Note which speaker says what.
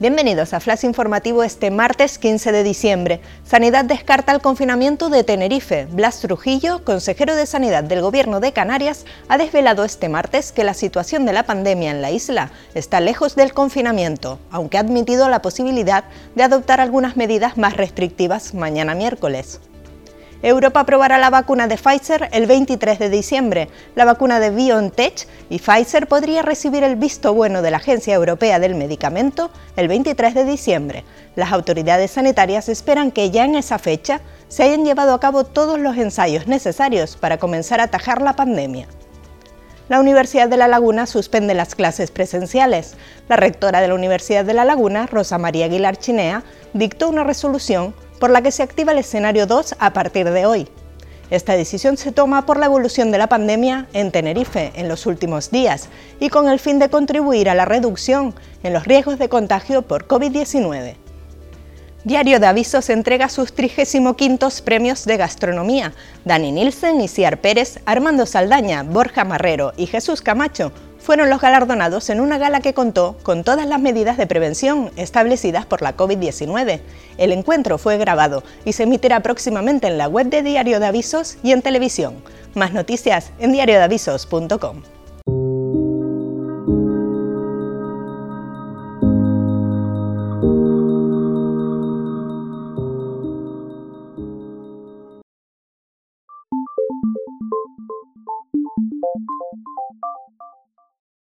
Speaker 1: Bienvenidos a Flash Informativo este martes 15 de diciembre. Sanidad descarta el confinamiento de Tenerife. Blas Trujillo, consejero de Sanidad del Gobierno de Canarias, ha desvelado este martes que la situación de la pandemia en la isla está lejos del confinamiento, aunque ha admitido la posibilidad de adoptar algunas medidas más restrictivas mañana miércoles. Europa aprobará la vacuna de Pfizer el 23 de diciembre. La vacuna de BioNTech y Pfizer podría recibir el visto bueno de la Agencia Europea del Medicamento el 23 de diciembre. Las autoridades sanitarias esperan que ya en esa fecha se hayan llevado a cabo todos los ensayos necesarios para comenzar a atajar la pandemia. La Universidad de La Laguna suspende las clases presenciales. La rectora de la Universidad de La Laguna, Rosa María Aguilar Chinea, dictó una resolución por la que se activa el escenario 2 a partir de hoy. Esta decisión se toma por la evolución de la pandemia en Tenerife en los últimos días y con el fin de contribuir a la reducción en los riesgos de contagio por COVID-19. Diario de Avisos entrega sus 35 premios de gastronomía. Dani Nielsen, Isiar Pérez, Armando Saldaña, Borja Marrero y Jesús Camacho fueron los galardonados en una gala que contó con todas las medidas de prevención establecidas por la COVID-19. El encuentro fue grabado y se emitirá próximamente en la web de Diario de Avisos y en televisión. Más noticias en diariodeavisos.com.